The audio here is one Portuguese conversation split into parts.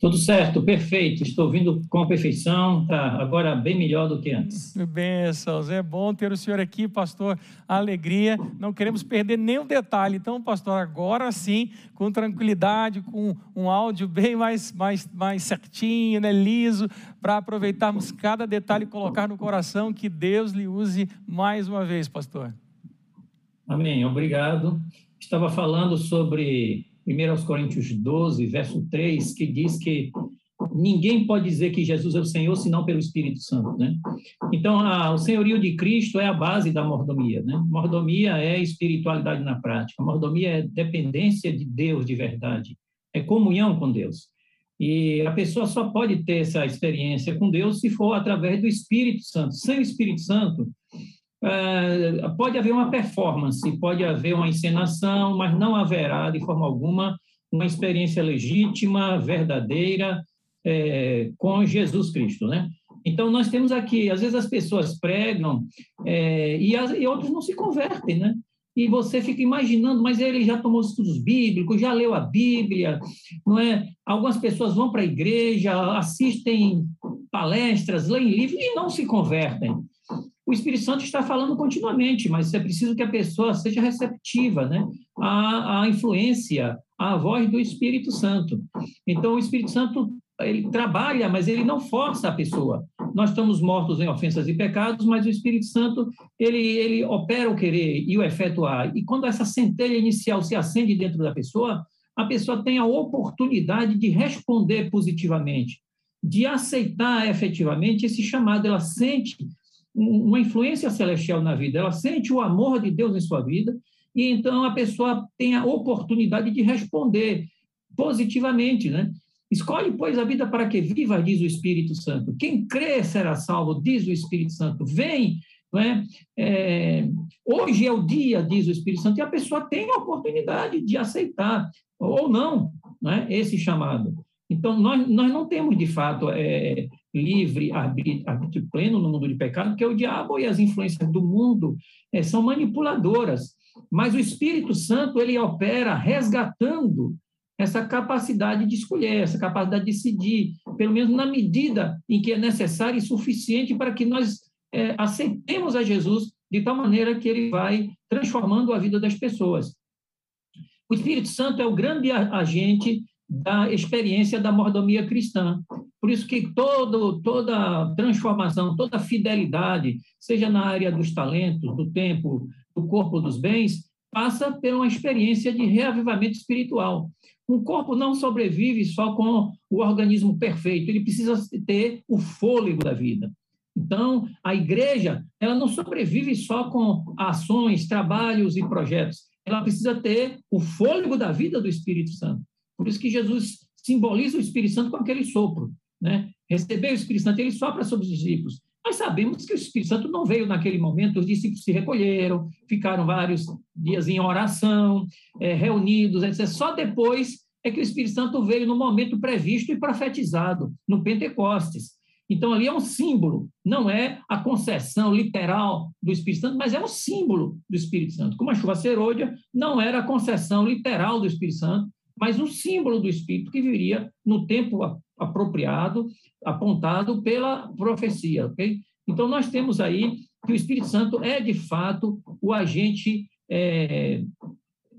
Tudo certo, perfeito. Estou ouvindo com perfeição, tá agora bem melhor do que antes. Bênçãos, é bom ter o senhor aqui, pastor. Alegria, não queremos perder nenhum detalhe. Então, pastor, agora sim, com tranquilidade, com um áudio bem mais, mais, mais certinho, né, liso, para aproveitarmos cada detalhe e colocar no coração. Que Deus lhe use mais uma vez, pastor. Amém, obrigado. Estava falando sobre 1 Coríntios 12, verso 3, que diz que ninguém pode dizer que Jesus é o Senhor senão pelo Espírito Santo, né? Então, a, o senhorio de Cristo é a base da mordomia, né? Mordomia é espiritualidade na prática, mordomia é dependência de Deus de verdade, é comunhão com Deus. E a pessoa só pode ter essa experiência com Deus se for através do Espírito Santo. Sem o Espírito Santo, pode haver uma performance, pode haver uma encenação, mas não haverá, de forma alguma, uma experiência legítima, verdadeira, é, com Jesus Cristo, né? Então, nós temos aqui, às vezes as pessoas pregam é, e, as, e outros não se convertem, né? E você fica imaginando, mas ele já tomou estudos bíblicos, já leu a Bíblia, não é? Algumas pessoas vão para a igreja, assistem palestras, leem livros e não se convertem o Espírito Santo está falando continuamente, mas é preciso que a pessoa seja receptiva né, à, à influência, à voz do Espírito Santo. Então, o Espírito Santo ele trabalha, mas ele não força a pessoa. Nós estamos mortos em ofensas e pecados, mas o Espírito Santo ele, ele opera o querer e o efetuar. E quando essa centelha inicial se acende dentro da pessoa, a pessoa tem a oportunidade de responder positivamente, de aceitar efetivamente esse chamado. Ela sente uma influência celestial na vida, ela sente o amor de Deus em sua vida, e então a pessoa tem a oportunidade de responder positivamente, né? Escolhe, pois, a vida para que viva, diz o Espírito Santo. Quem crê será salvo, diz o Espírito Santo. Vem, não é? hoje é o dia, diz o Espírito Santo, e a pessoa tem a oportunidade de aceitar ou não, não é? esse chamado. Então, nós, nós não temos, de fato, é, livre arbítrio, pleno no mundo de pecado, porque o diabo e as influências do mundo é, são manipuladoras. Mas o Espírito Santo, ele opera resgatando essa capacidade de escolher, essa capacidade de decidir, pelo menos na medida em que é necessário e suficiente para que nós é, aceitemos a Jesus de tal maneira que ele vai transformando a vida das pessoas. O Espírito Santo é o grande agente da experiência da mordomia cristã. Por isso que todo, toda transformação, toda fidelidade, seja na área dos talentos, do tempo, do corpo dos bens, passa por uma experiência de reavivamento espiritual. Um corpo não sobrevive só com o organismo perfeito, ele precisa ter o fôlego da vida. Então, a igreja, ela não sobrevive só com ações, trabalhos e projetos. Ela precisa ter o fôlego da vida do Espírito Santo. Por isso que Jesus simboliza o Espírito Santo com aquele sopro. Né? Receber o Espírito Santo, ele sopra sobre os discípulos. Nós sabemos que o Espírito Santo não veio naquele momento, os discípulos se recolheram, ficaram vários dias em oração, é, reunidos, etc. Só depois é que o Espírito Santo veio no momento previsto e profetizado, no Pentecostes. Então, ali é um símbolo, não é a concessão literal do Espírito Santo, mas é um símbolo do Espírito Santo. Como a chuva serôdia não era a concessão literal do Espírito Santo, mas um símbolo do Espírito que viria no tempo apropriado, apontado pela profecia, ok? Então, nós temos aí que o Espírito Santo é, de fato, o agente é,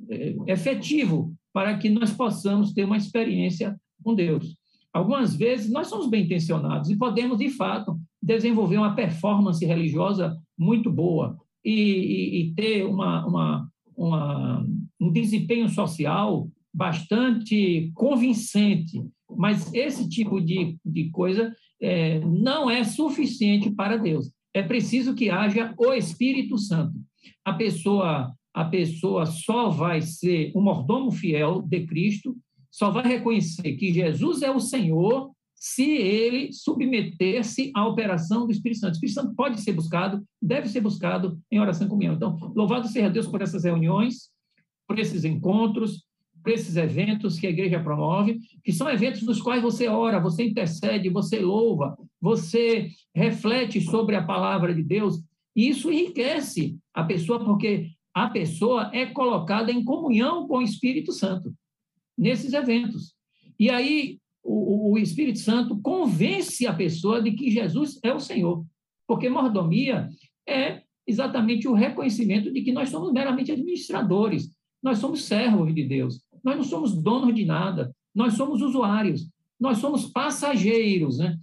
é, efetivo para que nós possamos ter uma experiência com Deus. Algumas vezes, nós somos bem intencionados e podemos, de fato, desenvolver uma performance religiosa muito boa e, e, e ter uma, uma, uma, um desempenho social bastante convincente, mas esse tipo de, de coisa é, não é suficiente para Deus. É preciso que haja o Espírito Santo. A pessoa, a pessoa só vai ser um mordomo fiel de Cristo, só vai reconhecer que Jesus é o Senhor se ele submeter-se à operação do Espírito Santo. O Espírito Santo pode ser buscado, deve ser buscado em oração comunhão. Então, louvado seja Deus por essas reuniões, por esses encontros, esses eventos que a igreja promove, que são eventos nos quais você ora, você intercede, você louva, você reflete sobre a palavra de Deus. E isso enriquece a pessoa, porque a pessoa é colocada em comunhão com o Espírito Santo nesses eventos. E aí, o, o, Espírito Santo convence a pessoa de que Jesus é o Senhor. Porque mordomia é exatamente o reconhecimento de que nós somos meramente administradores, nós somos servos de Deus, nós não somos donos de nada, nós somos usuários, nós somos passageiros. Né?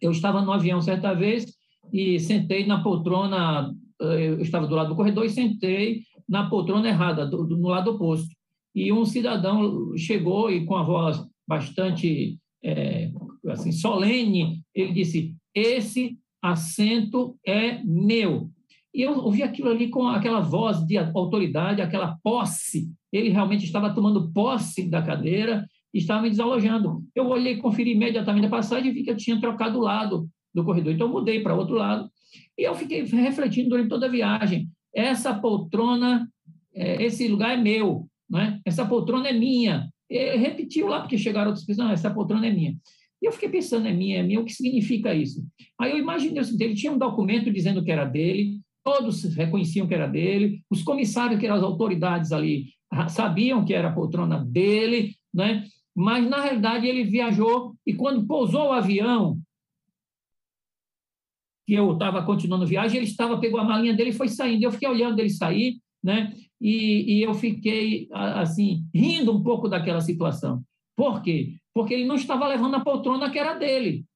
Eu estava no avião certa vez e sentei na poltrona, eh, eu estava do lado do corredor e sentei na poltrona errada, do, do, no lado oposto. E um cidadão chegou e com a voz bastante é, assim solene, ele disse: esse assento é meu. E eu ouvi aquilo ali com aquela voz de autoridade, aquela posse. Ele realmente estava tomando posse da cadeira e estava me desalojando. Eu olhei, conferi imediatamente a passagem e vi que eu tinha trocado o lado do corredor. Então, eu mudei para outro lado. E eu fiquei refletindo durante toda a viagem. Essa poltrona, é, esse lugar é meu, né? essa poltrona é minha. E repetiu lá, porque chegaram outras pessoas, não, essa poltrona é minha. E eu fiquei pensando, é minha, é minha, o que significa isso? Aí eu imaginei ele tinha um documento dizendo que era dele, todos reconheciam que era dele, os comissários, que eram as autoridades ali, sabiam que era a poltrona dele, né? mas, na realidade, ele viajou e, quando pousou o avião, que eu estava continuando a viagem, ele estava, pegou a malinha dele e foi saindo. Eu fiquei olhando ele sair, né? E, e, eu fiquei, assim, rindo um pouco daquela situação. Por quê? Porque ele não estava levando a poltrona que era dele.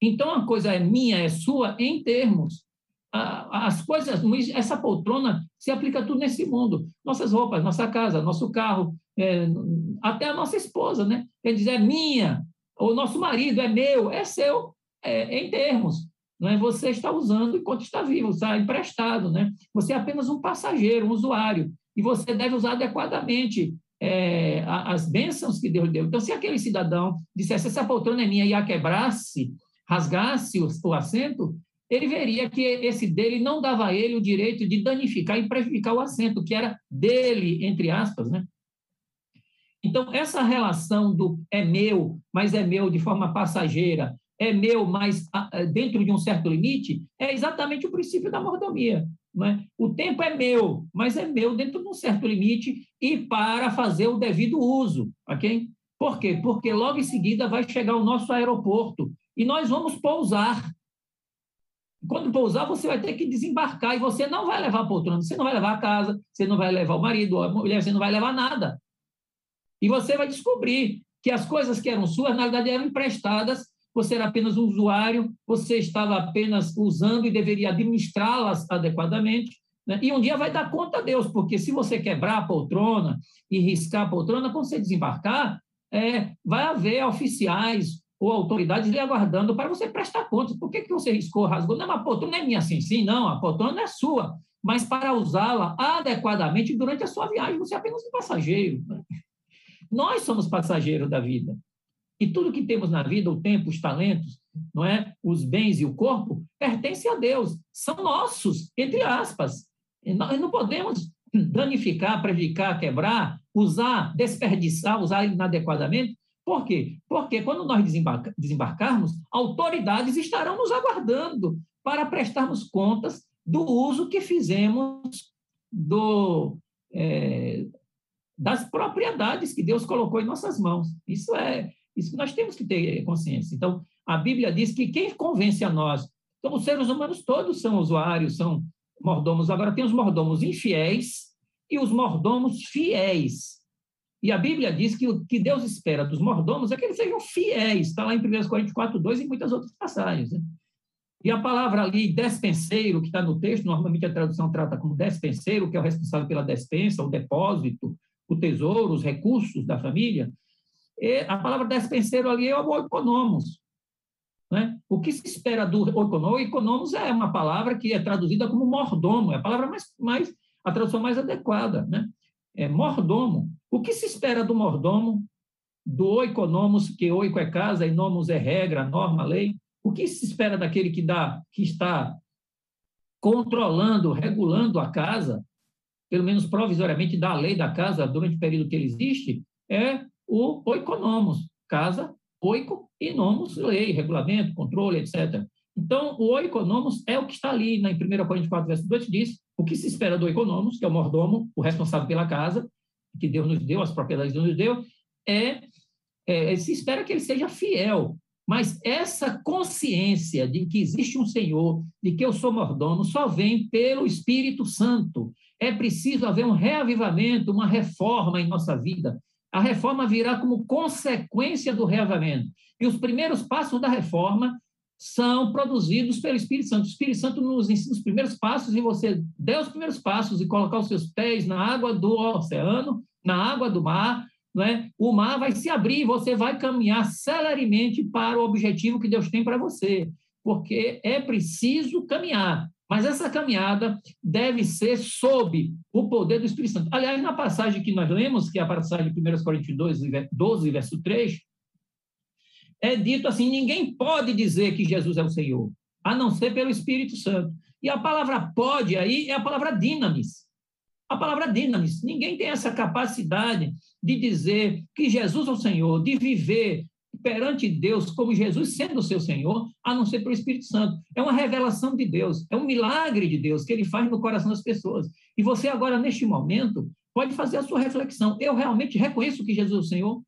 Então, a coisa é minha, é sua, em termos. As coisas, essa poltrona se aplica tudo nesse mundo. Nossas roupas, nossa casa, nosso carro, é, até a nossa esposa, né? Quer dizer, é minha, o nosso marido é meu, é seu, é, em termos. Não é? Você está usando enquanto está vivo, está emprestado. Né? Você é apenas um passageiro, um usuário, e você deve usar adequadamente é, as bênçãos que Deus deu. Então, se aquele cidadão dissesse essa poltrona é minha e a quebrasse, rasgasse o, o assento, ele veria que esse dele não dava a ele o direito de danificar e prejudicar o assento, que era dele, entre aspas, né? Então, essa relação do é meu, mas é meu de forma passageira, é meu, mas ah, eh, dentro de um certo limite, é exatamente o princípio da mordomia. Não é? O tempo é meu, mas é meu dentro de um certo limite e para fazer o devido uso. ok? Por quê? Porque logo em seguida vai chegar o nosso aeroporto e nós vamos pousar. Quando pousar, você vai ter que desembarcar e você não vai levar a poltrona, você não vai levar a casa, você não vai levar o marido, a mulher, você não vai levar nada. E você vai descobrir que as coisas que eram suas, na verdade, eram emprestadas você era apenas um usuário, você estava apenas usando e deveria administrá-las adequadamente. Né? E um dia vai dar conta a Deus, porque se você quebrar a poltrona e riscar a poltrona, quando você desembarcar, é, vai haver oficiais ou autoridades lhe aguardando para você prestar contas. Por que, que você riscou, rasgou? Não, a poltrona é minha assim, sim, não, a poltrona é sua. Mas para usá-la adequadamente durante a sua viagem, você é apenas um passageiro. Nós somos passageiros da vida. E tudo que temos na vida, o tempo, os talentos, não é? Os bens e o corpo pertencem a Deus, são nossos, entre aspas. E nós não podemos danificar, prejudicar, quebrar, usar, desperdiçar, usar inadequadamente. Por quê? Porque quando nós desembarca, desembarcarmos, autoridades estarão nos aguardando para prestarmos contas do uso que fizemos do, é, das propriedades que Deus colocou em nossas mãos. Isso é isso que nós temos que ter consciência. Então, a Bíblia diz que quem convence a nós, então os seres humanos todos são usuários, são mordomos. Agora, tem os mordomos infiéis e os mordomos fiéis. E a Bíblia diz que o que Deus espera dos mordomos é que eles sejam fiéis. Está lá em 1 Coríntios 4, 2 e muitas outras passagens. Né? E a palavra ali, despenseiro, que está no texto, normalmente a tradução trata como despenseiro, que é o responsável pela despensa, o depósito, o tesouro, os recursos da família. E a palavra despenseiro ali é o oikonomos. Né? O que se espera do oikonomos? Oikonomos é uma palavra que é traduzida como mordomo, é a palavra mais, mais a tradução mais adequada. Né? É mordomo. O que se espera do mordomo, do oikonomos, que oiko é casa e nomos é regra, norma, lei? O que se espera daquele que dá, que está controlando, regulando a casa, pelo menos provisoriamente da lei da casa durante o período que ele existe, é o oikonomos, casa, oiko e nomos, lei, regulamento, controle, etc. Então, o oikonomos é o que está ali na 1 Coríntios 4, verso 2, diz o que se espera do oikonomos, que é o mordomo, o responsável pela casa, que Deus nos deu, as propriedades que Deus nos deu, é, é, se espera que ele seja fiel. Mas essa consciência de que existe um Senhor, de que eu sou mordomo, só vem pelo Espírito Santo. É preciso haver um reavivamento, uma reforma em nossa vida. A reforma virá como consequência do reavivamento. E os primeiros passos da reforma são produzidos pelo Espírito Santo. O Espírito Santo nos ensina os primeiros passos e você der os primeiros passos e colocar os seus pés na água do oceano, na água do mar, é? o mar vai se abrir e você vai caminhar celeremente para o objetivo que Deus tem para você, porque é preciso caminhar. Mas essa caminhada deve ser sob o poder do Espírito Santo. Aliás, na passagem que nós lemos, que é a passagem de 1 Coríntios 12, 12, verso 3, é dito assim: ninguém pode dizer que Jesus é o Senhor, a não ser pelo Espírito Santo. E a palavra pode aí é a palavra dinamis. A palavra dinamis. Ninguém tem essa capacidade de dizer que Jesus é o Senhor, de viver perante Deus como Jesus sendo o seu Senhor, a não ser pelo Espírito Santo. É uma revelação de Deus, é um milagre de Deus que ele faz no coração das pessoas. E você agora, neste momento, pode fazer a sua reflexão. Eu realmente reconheço que Jesus é o Senhor?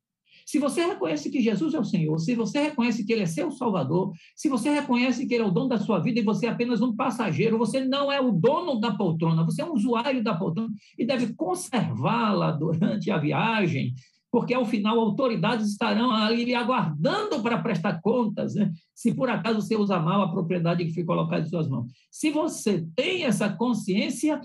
Se você reconhece que Jesus é o Senhor, se você reconhece que Ele é seu Salvador, se você reconhece que Ele é o dono da sua vida e você é apenas um passageiro, você não é o dono da poltrona, você é um usuário da poltrona e deve conservá-la durante a viagem, porque ao final autoridades estarão ali aguardando para prestar contas, né? se por acaso você usa mal a propriedade que foi colocada em suas mãos. Se você tem essa consciência,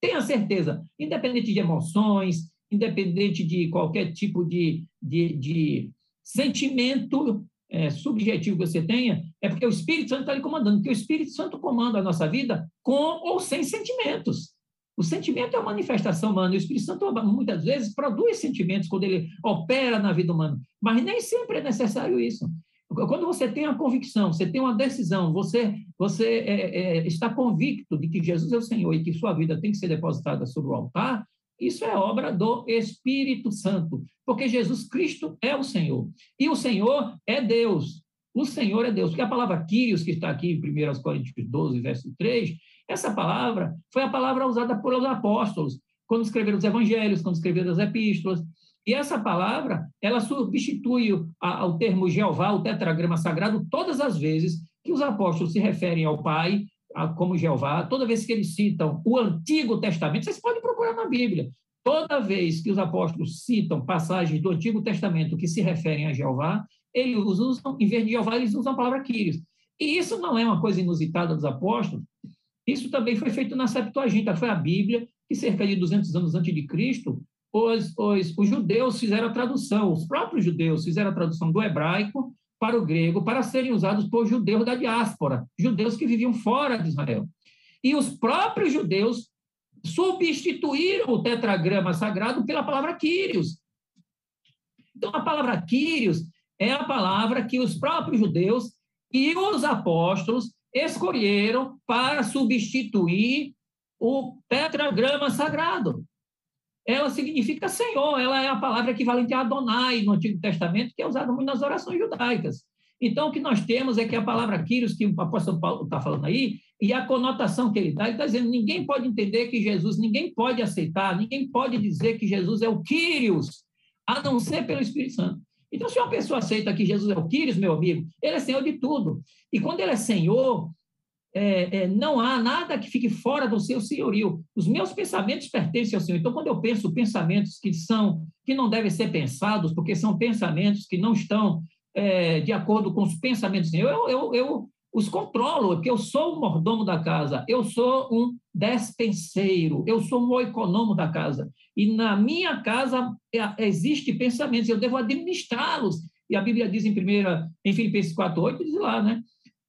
tenha certeza, independente de emoções, independente de qualquer tipo de, de, de sentimento é, subjetivo que você tenha, é porque o Espírito Santo está lhe comandando, porque o Espírito Santo comanda a nossa vida com ou sem sentimentos. O sentimento é uma manifestação humana, o Espírito Santo muitas vezes produz sentimentos quando ele opera na vida humana, mas nem sempre é necessário isso. Quando você tem a convicção, você tem uma decisão, você, você é, é, está convicto de que Jesus é o Senhor e que sua vida tem que ser depositada sobre o altar, isso é obra do Espírito Santo, porque Jesus Cristo é o Senhor. E o Senhor é Deus. O Senhor é Deus. Porque a palavra Quírios, que está aqui em 1 Coríntios 12, verso 3, essa palavra foi a palavra usada por os apóstolos, quando escreveram os evangelhos, quando escreveram as epístolas. E essa palavra, ela substitui o termo Jeová, o tetragrama sagrado, todas as vezes que os apóstolos se referem ao Pai, como Jeová, toda vez que eles citam o Antigo Testamento, vocês podem procurar na Bíblia. Toda vez que os apóstolos citam passagens do Antigo Testamento que se referem a Jeová, eles usam, em vez de Jeová, eles usam a palavra Quírios. E isso não é uma coisa inusitada dos apóstolos, isso também foi feito na Septuaginta, foi a Bíblia, que cerca de 200 anos antes de Cristo, os, os, os judeus fizeram a tradução, os próprios judeus fizeram a tradução do hebraico para o grego para serem usados por judeus da diáspora, judeus que viviam fora de Israel. E os próprios judeus substituíram o tetragrama sagrado pela palavra Quírios. Então, a palavra Quírios é a palavra que os próprios judeus e os apóstolos escolheram para substituir o tetragrama sagrado ela significa Senhor, ela é a palavra equivalente a Adonai no Antigo Testamento, que é usada muito nas orações judaicas. Então, o que nós temos é que a palavra Quírios, que o apóstolo Paulo está falando aí, e a conotação que ele dá, ele está dizendo: ninguém pode entender que Jesus, ninguém pode aceitar, ninguém pode dizer que Jesus é o Quírios, a não ser pelo Espírito Santo. Então, se uma pessoa aceita que Jesus é o Quírios, meu amigo, ele é Senhor de tudo. E quando ele é Senhor, é, é, não há nada que fique fora do seu senhorio. Os meus pensamentos pertencem ao Senhor. Então, quando eu penso pensamentos que são que não devem ser pensados, porque são pensamentos que não estão é, de acordo com os pensamentos do Senhor, eu, eu, eu os controlo, porque eu sou o mordomo da casa, eu sou um despenseiro, eu sou um econômico da casa. E na minha casa é, existe pensamentos, eu devo administrá-los. E a Bíblia diz em primeira, em Filipenses 4:8 diz lá, né?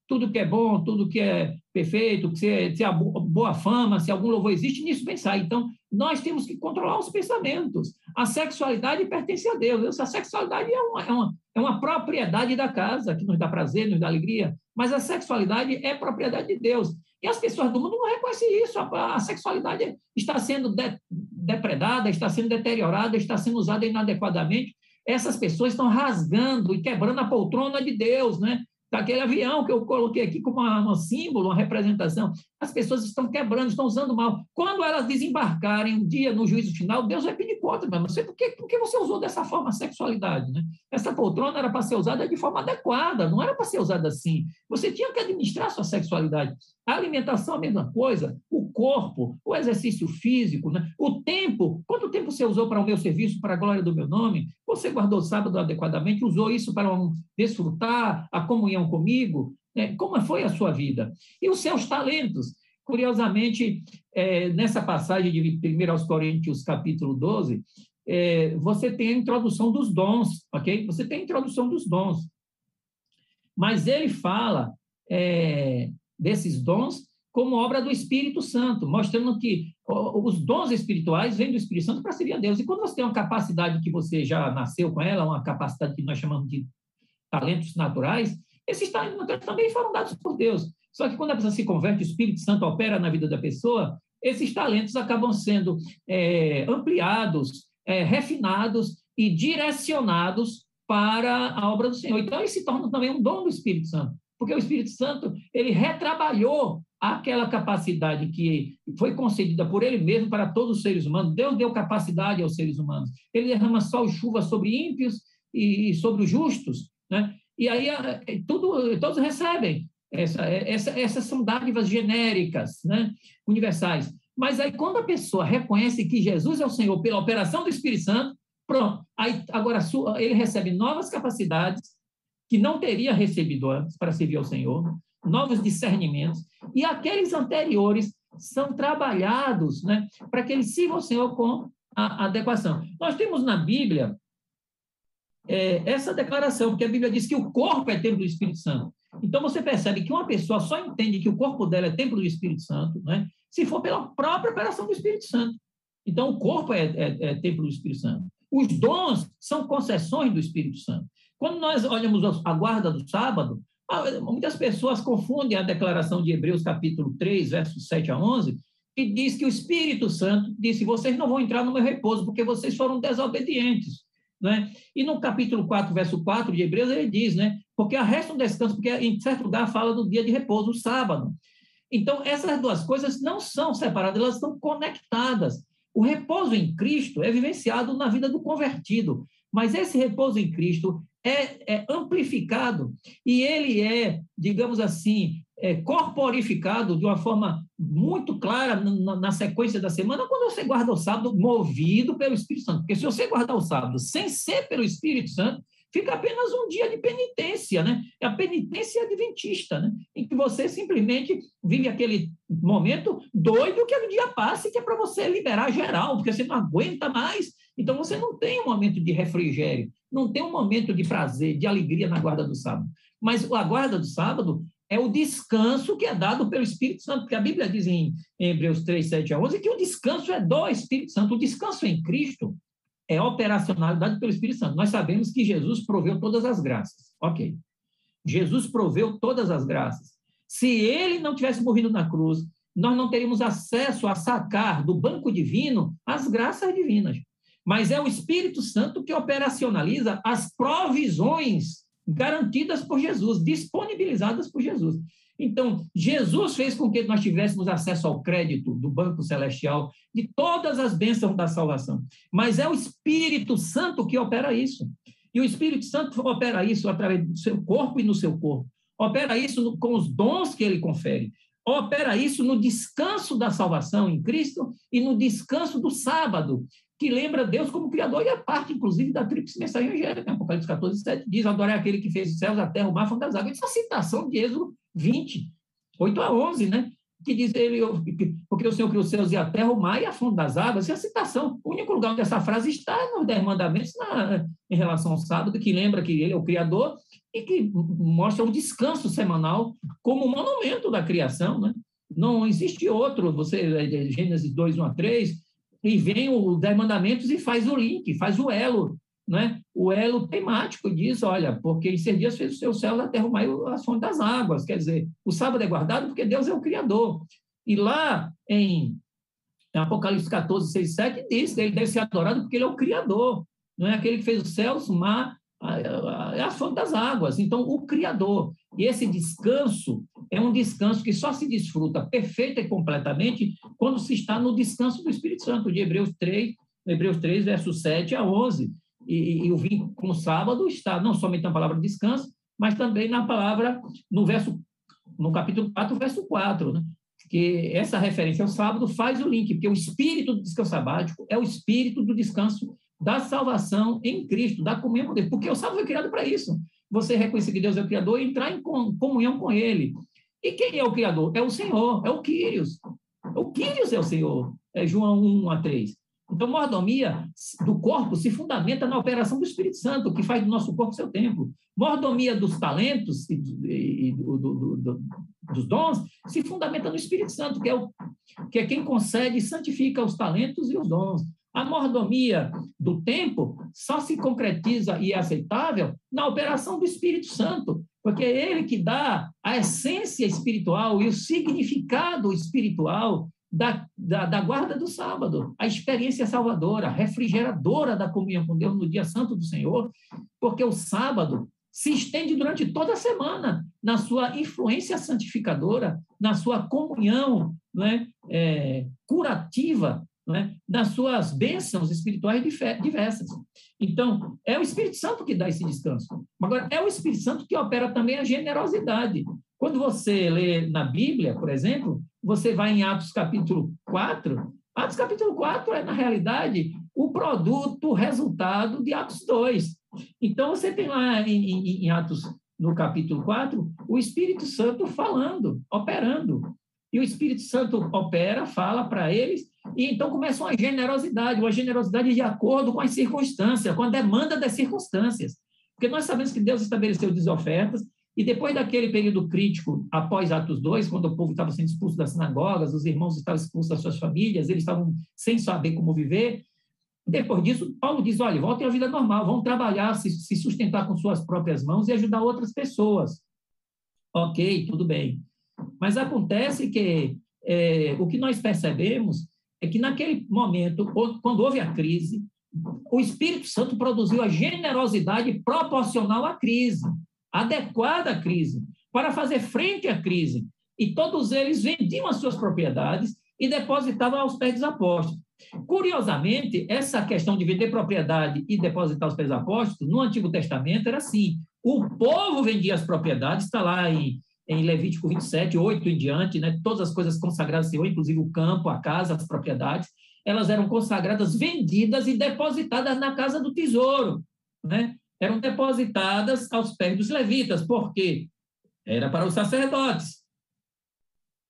Tudo que é bom, tudo que é perfeito, se, é, se a boa fama, se algum louvor existe, nisso pensar. Então, nós temos que controlar os pensamentos. A sexualidade pertence a Deus. A sexualidade é uma, é uma, é uma propriedade da casa, que nos dá prazer, nos dá alegria, mas a sexualidade é propriedade de Deus. E as pessoas do mundo não reconhecem isso. A, a sexualidade está sendo de, depredada, está sendo deteriorada, está sendo usada inadequadamente. Essas pessoas estão rasgando e quebrando a poltrona de Deus, né? Daquele avião que eu coloquei aqui como um símbolo, uma representação. As pessoas estão quebrando, estão usando mal. Quando elas desembarcarem um dia no juízo final, Deus vai pedir conta, mas você, por, que, por que você usou dessa forma a sexualidade? Né? Essa poltrona era para ser usada de forma adequada, não era para ser usada assim. Você tinha que administrar sua sexualidade. A alimentação, a mesma coisa. O corpo, o exercício físico, né? o tempo. Quanto tempo você usou para o meu serviço, para a glória do meu nome? Você guardou o sábado adequadamente? Usou isso para um, desfrutar a comunhão comigo? É, como foi a sua vida? E os seus talentos. Curiosamente, é, nessa passagem de 1 aos Coríntios, capítulo 12, é, você tem a introdução dos dons, ok? Você tem a introdução dos dons. Mas ele fala é, desses dons como obra do Espírito Santo, mostrando que os dons espirituais vêm do Espírito Santo para servir a Deus. E quando você tem uma capacidade que você já nasceu com ela, uma capacidade que nós chamamos de talentos naturais, esses talentos também foram dados por Deus. Só que quando a pessoa se converte, o Espírito Santo opera na vida da pessoa, esses talentos acabam sendo é, ampliados, é, refinados e direcionados para a obra do Senhor. Então, eles se tornam também um dom do Espírito Santo, porque o Espírito Santo ele retrabalhou aquela capacidade que foi concedida por ele mesmo para todos os seres humanos. Deus deu capacidade aos seres humanos. Ele derrama sol e chuva sobre ímpios e sobre os justos, né? E aí é, tudo, todos recebem. Essa, essa, essas são dádivas genéricas, né? universais. Mas aí, quando a pessoa reconhece que Jesus é o Senhor pela operação do Espírito Santo, pronto. Aí, agora, ele recebe novas capacidades que não teria recebido antes para servir ao Senhor, novos discernimentos, e aqueles anteriores são trabalhados né, para que ele sirva ao Senhor com a adequação. Nós temos na Bíblia é, essa declaração, porque a Bíblia diz que o corpo é templo do Espírito Santo. Então você percebe que uma pessoa só entende que o corpo dela é templo do Espírito Santo, né, se for pela própria operação do Espírito Santo. Então o corpo é, é, é templo do Espírito Santo. Os dons são concessões do Espírito Santo. Quando nós olhamos a guarda do sábado, muitas pessoas confundem a declaração de Hebreus capítulo 3, versos 7 a 11, que diz que o Espírito Santo disse: vocês não vão entrar no meu repouso porque vocês foram desobedientes. Né? E no capítulo 4, verso 4 de Hebreus, ele diz, né? Porque a resta um descanso, porque em certo lugar fala do dia de repouso, o sábado. Então, essas duas coisas não são separadas, elas estão conectadas. O repouso em Cristo é vivenciado na vida do convertido, mas esse repouso em Cristo é, é amplificado e ele é, digamos assim, é, corporificado de uma forma muito clara na, na, sequência da semana, quando você guarda o sábado movido pelo Espírito Santo. Porque se você guardar o sábado sem ser pelo Espírito Santo, fica apenas um dia de penitência, né? É a penitência adventista, né? Em que você simplesmente vive aquele momento doido que o dia passe, que é para você liberar geral, porque você não aguenta mais. Então você não tem um momento de refrigério, não tem um momento de prazer, de alegria na guarda do sábado. Mas a guarda do sábado é o descanso que é dado pelo Espírito Santo, porque a Bíblia diz em Hebreus 3, 7 a 11 que o descanso é do Espírito Santo. O descanso em Cristo é operacionalidade pelo Espírito Santo. Nós sabemos que Jesus proveu todas as graças. Ok. Jesus proveu todas as graças. Se ele não tivesse morrido na cruz, nós não teríamos acesso a sacar do banco divino as graças divinas. Mas é o Espírito Santo que operacionaliza as provisões garantidas por Jesus, disponibilizadas por Jesus. Então, Jesus fez com que nós tivéssemos acesso ao crédito do Banco Celestial, de todas as bênçãos da salvação. Mas é o Espírito Santo que opera isso. E o Espírito Santo opera isso através do seu corpo e no seu corpo. Opera isso com os dons que ele confere. Opera isso no descanso da salvação em Cristo e no descanso do sábado, que lembra Deus como Criador, e é parte, inclusive, da tríplice mensagem angélica. Apocalipse 14, 7 diz: Adorar aquele que fez os céus, a terra, o mar, fundo das águas. Isso é uma citação de Êxodo 20, 8 a 11, né? Que diz ele, porque o Senhor criou os céus e a terra, o mar e a fundo das águas. Isso é a citação. O único lugar onde essa frase está é nos Dez Mandamentos, na, em relação ao sábado, que lembra que ele é o Criador e que mostra o descanso semanal como monumento da criação, né? Não existe outro, você, é, Gênesis 2, 1 a 3, e vem o Dez Mandamentos e faz o link, faz o elo, né? o elo temático diz, olha, porque em seis dias fez o seu céu, a terra, o as fontes das águas. Quer dizer, o sábado é guardado porque Deus é o Criador. E lá em Apocalipse 14, 6 7, diz que ele deve ser adorado porque ele é o Criador. Não é aquele que fez os céus, o mar, a, a, fontes das águas. Então, o Criador. E esse descanso é um descanso que só se desfruta perfeita e completamente quando se está no descanso do Espírito Santo, de Hebreus 3, Hebreus 3, versos 7 a 11. E, e o vínculo com o sábado está não somente na palavra descanso, mas também na palavra, no verso, no capítulo 4, verso 4, né? que essa referência ao sábado faz o link, porque o espírito do descanso sabático é o espírito do descanso da salvação em Cristo, da comunhão com Deus, porque o sábado foi criado para isso. Você reconhecer que Deus é o Criador e entrar em comunhão com Ele. E quem é o Criador? É o Senhor, é o Quírios. O Quírios é o Senhor, é João 1 a 3. Então, mordomia do corpo se fundamenta na operação do Espírito Santo, que faz do nosso corpo seu templo. Mordomia dos talentos e, e, e do, do, do, dos dons se fundamenta no Espírito Santo, que é, o, que é quem concede e santifica os talentos e os dons. A mordomia do tempo só se concretiza e é aceitável na operação do Espírito Santo, porque é ele que dá a essência espiritual e o significado espiritual da, da, da, guarda do sábado, a experiência salvadora, refrigeradora da comunhão com Deus no dia santo do Senhor, porque o sábado se estende durante toda a semana na sua influência santificadora, na sua comunhão né, é, curativa, né, nas suas bênçãos espirituais diversas. Então, é o Espírito Santo que dá esse descanso. Agora, é o Espírito Santo que opera também a generosidade. Quando você lê na Bíblia, por exemplo, você vai em Atos capítulo 4, Atos capítulo 4 é, na realidade, o produto, o resultado de Atos 2. Então, você tem lá em, em, em Atos, no capítulo 4, o Espírito Santo falando, operando. E o Espírito Santo opera, fala para eles, e então começa uma generosidade, uma generosidade de acordo com as circunstâncias, com a demanda das circunstâncias. Porque nós sabemos que Deus estabeleceu desofertas, e depois daquele período crítico, após Atos 2, quando o povo estava sendo expulso das sinagogas, os irmãos estavam expulsos das suas famílias, eles estavam sem saber como viver. Depois disso, Paulo diz: olha, voltem à vida normal, vão trabalhar, se, se sustentar com suas próprias mãos e ajudar outras pessoas. Ok, tudo bem. Mas acontece que é, o que nós percebemos é que naquele momento, quando houve a crise, o Espírito Santo produziu a generosidade proporcional à crise adequada à crise, para fazer frente à crise. E todos eles vendiam as suas propriedades e depositavam aos pés dos apóstolos. Curiosamente, essa questão de vender propriedade e depositar aos pés dos apóstolos, no Antigo Testamento era assim: o povo vendia as propriedades, está lá em, em Levítico 27, 8 em diante, né? todas as coisas consagradas ao Senhor, inclusive o campo, a casa, as propriedades, elas eram consagradas, vendidas e depositadas na casa do tesouro. Né? eram depositadas aos pés dos levitas, porque era para os sacerdotes.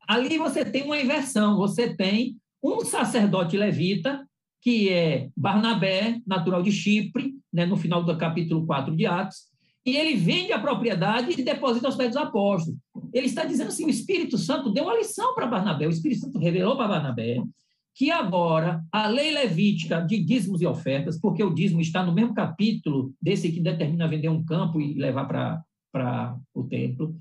Ali você tem uma inversão, você tem um sacerdote levita, que é Barnabé, natural de Chipre, né, no final do capítulo 4 de Atos, e ele vende a propriedade e deposita aos pés dos apóstolos. Ele está dizendo assim: o Espírito Santo deu uma lição para Barnabé, o Espírito Santo revelou para Barnabé que agora a lei levítica de dízimos e ofertas, porque o dízimo está no mesmo capítulo desse que determina vender um campo e levar para o templo,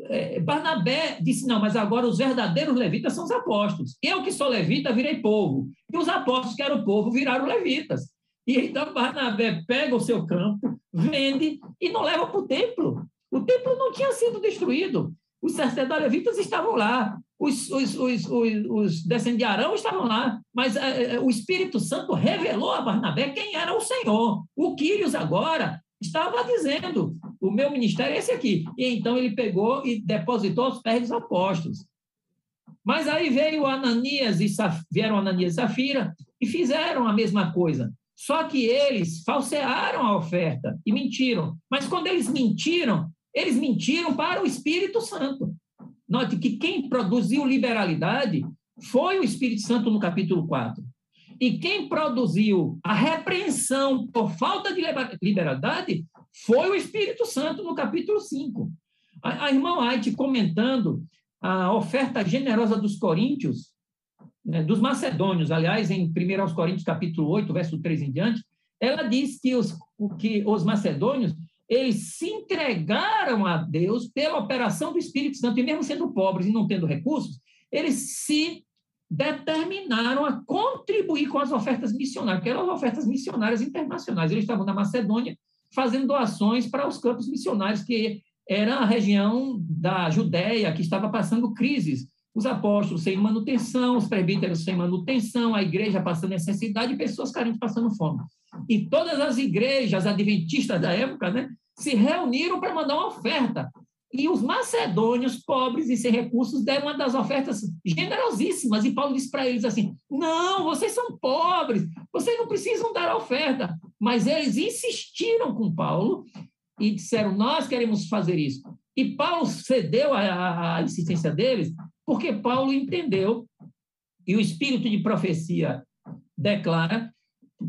é, Barnabé disse: não, mas agora os verdadeiros levitas são os apóstolos. Eu, que sou levita, virei povo. E os apóstolos, que eram povo, viraram levitas. E então Barnabé pega o seu campo, vende e não leva para o templo. O templo não tinha sido destruído. Os sacerdotes estavam lá os, os, os, os, descendentes de Arão estavam lá, mas é, o Espírito Santo revelou a Barnabé quem era o Senhor. O Quírios agora estava dizendo: o meu ministério é esse aqui. E então ele pegou e depositou aos pés dos apóstolos. Mas aí veio Ananias e Saf... vieram Ananias e Safira e fizeram a mesma coisa. Só que eles falsearam a oferta e mentiram. Mas quando eles mentiram, eles mentiram para o Espírito Santo. Note que quem produziu liberalidade foi o Espírito Santo no capítulo 4. E quem produziu a repreensão por falta de liberalidade foi o Espírito Santo no capítulo 5. A, a irmã White comentando a oferta generosa dos coríntios, né, dos macedônios, aliás, em 1 Coríntios capítulo 8, verso 3 em diante, ela diz que os, que os macedônios eles se entregaram a Deus pela operação do Espírito Santo, e mesmo sendo pobres e não tendo recursos, eles se determinaram a contribuir com as ofertas missionárias, que eram as ofertas missionárias internacionais. Eles estavam na Macedônia fazendo doações para os campos missionários que era a região da Judéia que estava passando crises. Os apóstolos sem manutenção, os presbíteros sem manutenção, a igreja passando necessidade e pessoas carentes passando fome. E todas as igrejas adventistas da época né, se reuniram para mandar uma oferta. E os macedônios, pobres e sem recursos, deram uma das ofertas generosíssimas. E Paulo disse para eles assim: Não, vocês são pobres, vocês não precisam dar oferta. Mas eles insistiram com Paulo e disseram: Nós queremos fazer isso. E Paulo cedeu à insistência deles, porque Paulo entendeu, e o espírito de profecia declara,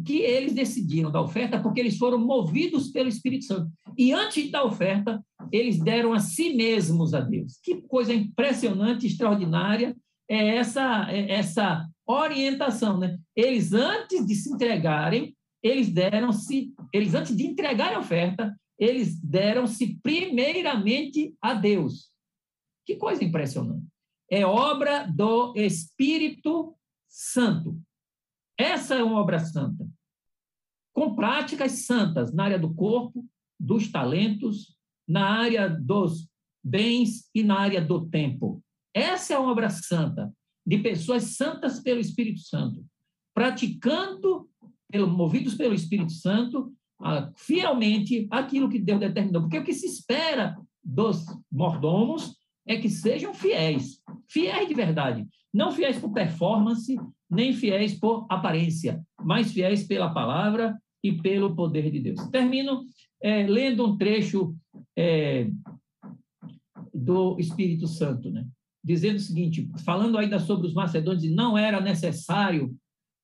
que eles decidiram da oferta porque eles foram movidos pelo Espírito Santo. E antes da oferta, eles deram a si mesmos a Deus. Que coisa impressionante, extraordinária é essa, é essa orientação, né? Eles antes de se entregarem, eles deram-se, eles antes de entregar a oferta, eles deram-se primeiramente a Deus. Que coisa impressionante. É obra do Espírito Santo. Essa é uma obra santa. Com práticas santas na área do corpo, dos talentos, na área dos bens e na área do tempo. Essa é uma obra santa, de pessoas santas pelo Espírito Santo, praticando, pelo, movidos pelo Espírito Santo, fielmente aquilo que Deus determinou. Porque o que se espera dos mordomos é que sejam fiéis, fiéis de verdade, não fiéis por performance, nem fiéis por aparência, mas fiéis pela palavra e pelo poder de Deus. Termino é, lendo um trecho é, do Espírito Santo, né? dizendo o seguinte, falando ainda sobre os macedônios, não era necessário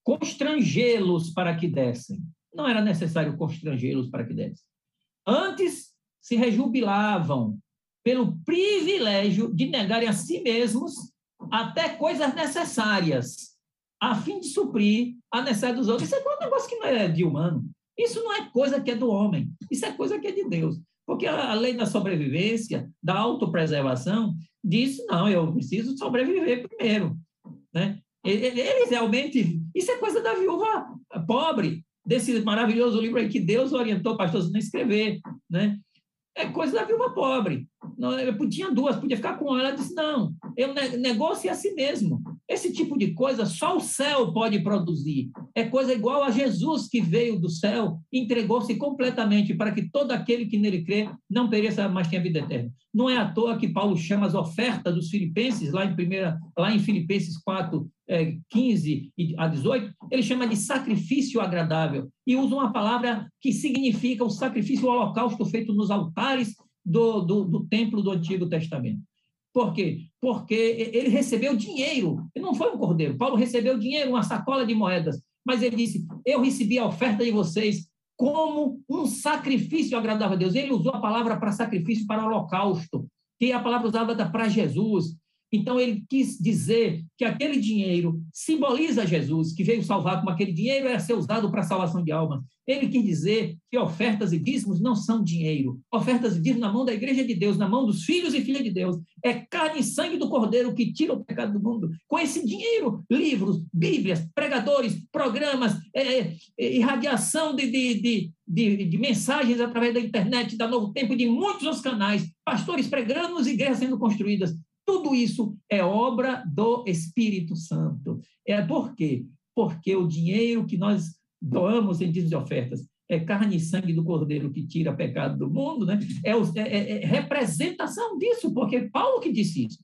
constrangê-los para que dessem. Não era necessário constrangê-los para que dessem. Antes se rejubilavam pelo privilégio de negarem a si mesmos até coisas necessárias, a fim de suprir a necessidade dos outros. Isso é um negócio que não é de humano. Isso não é coisa que é do homem. Isso é coisa que é de Deus. Porque a lei da sobrevivência, da autopreservação, diz: não, eu preciso sobreviver primeiro. Né? Eles realmente. Isso é coisa da viúva pobre, desse maravilhoso livro aí que Deus orientou o pastor a escrever. Né? É coisa da viúva pobre. Não, eu tinha duas, podia ficar com ela. Ela disse: não, eu negocio a si mesmo. Esse tipo de coisa só o céu pode produzir. É coisa igual a Jesus que veio do céu, entregou-se completamente para que todo aquele que nele crê não pereça, mas tenha vida eterna. Não é à toa que Paulo chama as ofertas dos filipenses, lá em, primeira, lá em Filipenses 4, é, 15 a 18, ele chama de sacrifício agradável e usa uma palavra que significa o sacrifício o holocausto feito nos altares do, do, do templo do Antigo Testamento. Por quê? Porque ele recebeu dinheiro, e não foi um cordeiro. Paulo recebeu dinheiro, uma sacola de moedas, mas ele disse: Eu recebi a oferta de vocês como um sacrifício agradável a Deus. Ele usou a palavra para sacrifício, para holocausto, que é a palavra usada para Jesus. Então, ele quis dizer que aquele dinheiro simboliza Jesus, que veio salvar, como aquele dinheiro era ser usado para a salvação de almas. Ele quis dizer que ofertas e dízimos não são dinheiro. Ofertas e dízimos na mão da igreja de Deus, na mão dos filhos e filhas de Deus. É carne e sangue do cordeiro que tira o pecado do mundo. Com esse dinheiro, livros, bíblias, pregadores, programas, é, é, irradiação de, de, de, de, de mensagens através da internet, da Novo Tempo, de muitos outros canais, pastores pregando, igrejas sendo construídas. Tudo isso é obra do Espírito Santo. É por quê? Porque o dinheiro que nós doamos em dízimos de ofertas é carne e sangue do cordeiro que tira pecado do mundo, né? É, é, é, é, representação disso, porque Paulo que disse isso.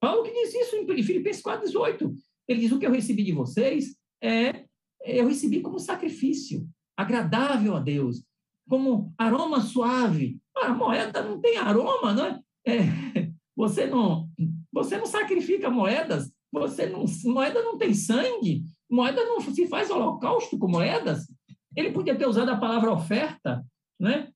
Paulo que disse isso em Filipenses 4,18. Ele diz: O que eu recebi de vocês é eu recebi como sacrifício, agradável a Deus, como aroma suave. A moeda não tem aroma, não é? é você não, você não sacrifica moedas, você não, moeda não tem sangue, moeda não se faz holocausto com moedas. Ele podia ter usado a palavra oferta, né?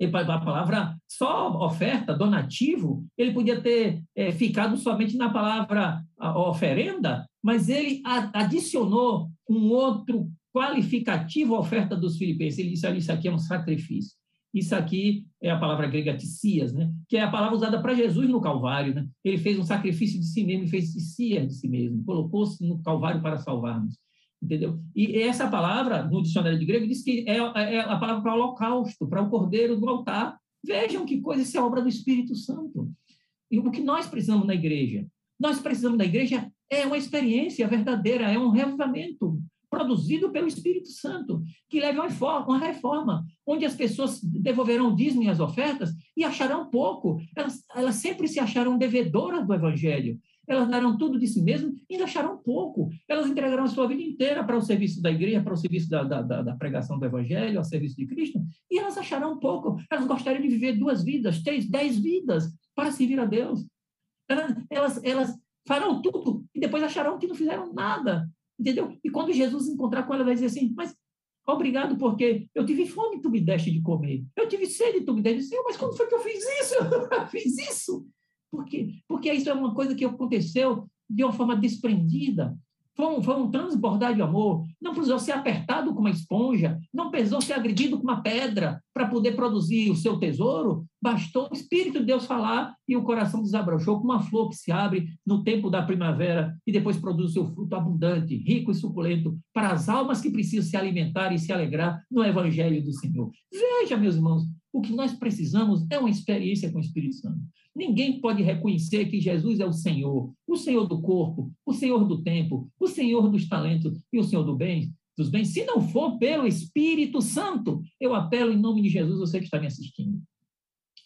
a palavra só oferta, donativo, ele podia ter é, ficado somente na palavra oferenda, mas ele adicionou um outro qualificativo à oferta dos filipenses. Ele disse ali, isso aqui é um sacrifício. Isso aqui é a palavra grega ticias, né? que é a palavra usada para Jesus no Calvário. Né? Ele fez um sacrifício de si mesmo, fez ticias de si mesmo, colocou-se no Calvário para salvar-nos. Entendeu? E essa palavra, no dicionário de grego, diz que é, é a palavra para holocausto, para o cordeiro do altar. Vejam que coisa, isso é obra do Espírito Santo. E o que nós precisamos na igreja? Nós precisamos da igreja é uma experiência verdadeira, é um revivamento produzido pelo Espírito Santo, que leva uma reforma, onde as pessoas devolverão o dízimo e as ofertas e acharão pouco. Elas, elas sempre se acharão devedoras do Evangelho. Elas darão tudo de si mesmas e ainda acharão pouco. Elas entregarão a sua vida inteira para o serviço da igreja, para o serviço da, da, da, pregação do Evangelho, ao serviço de Cristo, e elas acharão pouco. Elas gostariam de viver duas vidas, três, dez vidas para servir a Deus. Elas, elas farão tudo e depois acharão que não fizeram nada Entendeu? E quando Jesus encontrar com ela, vai dizer assim: Mas obrigado, porque eu tive fome, tu me deste de comer. Eu tive sede, tu me deste de comer. Mas quando foi que eu fiz isso? Eu fiz isso. Por quê? Porque isso é uma coisa que aconteceu de uma forma desprendida vão, vão transbordar de amor. Não precisou ser apertado com uma esponja, não precisou ser agredido com uma pedra para poder produzir o seu tesouro. Bastou o Espírito de Deus falar e o coração desabrochou como uma flor que se abre no tempo da primavera e depois produz o seu fruto abundante, rico e suculento para as almas que precisam se alimentar e se alegrar no Evangelho do Senhor. Veja, meus irmãos, o que nós precisamos é uma experiência com o Espírito Santo. Ninguém pode reconhecer que Jesus é o Senhor, o Senhor do corpo, o Senhor do tempo, o Senhor dos talentos e o Senhor do bem, dos bens, se não for pelo Espírito Santo. Eu apelo em nome de Jesus, você que está me assistindo.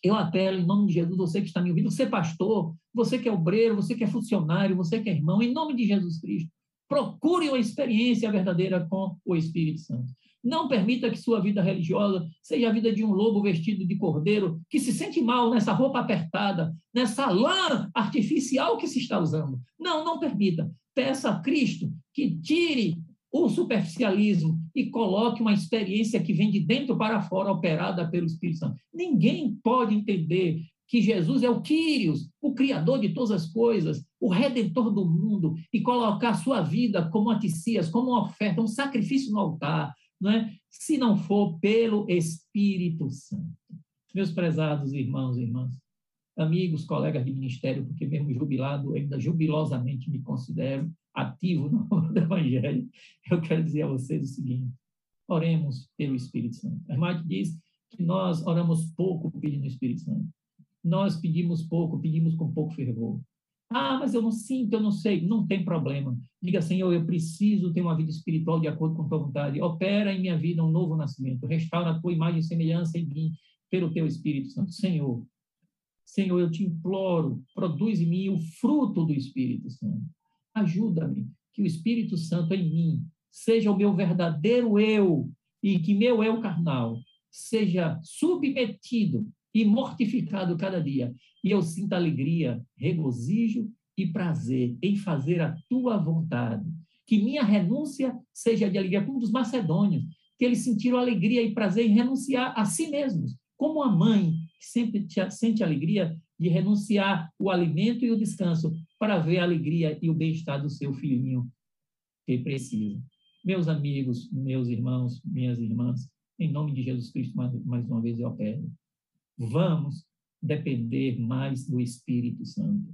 Eu apelo em nome de Jesus, você que está me ouvindo, você pastor, você que é obreiro, você que é funcionário, você que é irmão, em nome de Jesus Cristo, procure uma experiência verdadeira com o Espírito Santo. Não permita que sua vida religiosa seja a vida de um lobo vestido de cordeiro que se sente mal nessa roupa apertada, nessa lã artificial que se está usando. Não, não permita. Peça a Cristo que tire o superficialismo e coloque uma experiência que vem de dentro para fora, operada pelo Espírito Santo. Ninguém pode entender que Jesus é o Quírios, o Criador de todas as coisas, o Redentor do mundo, e colocar a sua vida como anticias, como uma oferta, um sacrifício no altar, não é? se não for pelo Espírito Santo. Meus prezados irmãos e irmãs, amigos, colegas de ministério, porque mesmo jubilado, ainda jubilosamente me considero ativo no do Evangelho, eu quero dizer a vocês o seguinte: oremos pelo Espírito Santo. A irmã diz que nós oramos pouco pedindo o Espírito Santo. Nós pedimos pouco, pedimos com pouco fervor. Ah, mas eu não sinto, eu não sei. Não tem problema. Diga, Senhor, eu preciso ter uma vida espiritual de acordo com a tua vontade. Opera em minha vida um novo nascimento. Restaura a tua imagem e semelhança em mim pelo teu Espírito Santo. Senhor, Senhor, eu te imploro, produz em mim o fruto do Espírito Santo. Ajuda-me, que o Espírito Santo em mim seja o meu verdadeiro eu e que meu eu carnal seja submetido e mortificado cada dia. E eu sinto alegria, regozijo e prazer em fazer a tua vontade. Que minha renúncia seja de alegria, como dos macedônios, que eles sentiram alegria e prazer em renunciar a si mesmos, como a mãe que sempre sente alegria de renunciar o alimento e o descanso para ver a alegria e o bem-estar do seu filhinho que precisa. Meus amigos, meus irmãos, minhas irmãs, em nome de Jesus Cristo, mais, mais uma vez eu apelo Vamos depender mais do Espírito Santo.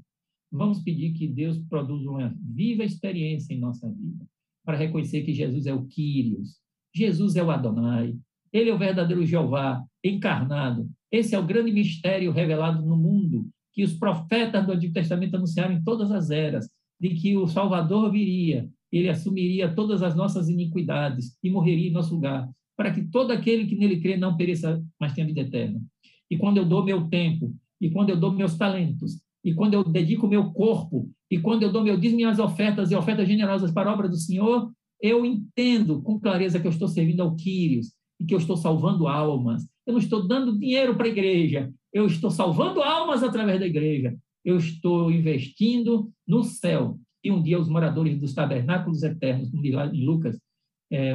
Vamos pedir que Deus produza uma viva experiência em nossa vida, para reconhecer que Jesus é o Quírios, Jesus é o Adonai, ele é o verdadeiro Jeová encarnado. Esse é o grande mistério revelado no mundo, que os profetas do Antigo Testamento anunciaram em todas as eras, de que o Salvador viria, ele assumiria todas as nossas iniquidades e morreria em nosso lugar, para que todo aquele que nele crê não pereça, mas tenha vida eterna e quando eu dou meu tempo, e quando eu dou meus talentos, e quando eu dedico meu corpo, e quando eu dou meu dízimo minhas ofertas e ofertas generosas para a obra do Senhor, eu entendo com clareza que eu estou servindo ao Quírios e que eu estou salvando almas. Eu não estou dando dinheiro para a igreja, eu estou salvando almas através da igreja. Eu estou investindo no céu. E um dia os moradores dos tabernáculos eternos, como diz lá em Lucas, é,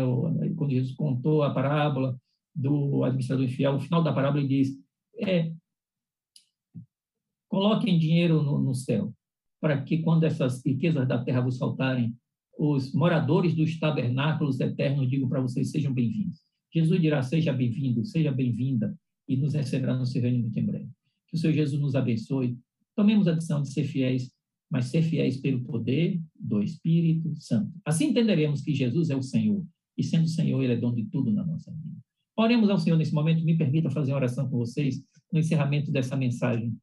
quando Jesus contou a parábola do administrador infiel, no final da parábola ele diz: é, coloquem dinheiro no, no céu, para que quando essas riquezas da terra vos faltarem, os moradores dos tabernáculos eternos digam para vocês: sejam bem-vindos. Jesus dirá: seja bem-vindo, seja bem-vinda, e nos receberá no seu reino muito em breve. Que o Senhor Jesus nos abençoe. Tomemos a decisão de ser fiéis, mas ser fiéis pelo poder do Espírito Santo. Assim entenderemos que Jesus é o Senhor, e sendo o Senhor, Ele é dono de tudo na nossa vida. Oremos ao Senhor nesse momento. Me permita fazer uma oração com vocês, no encerramento dessa mensagem.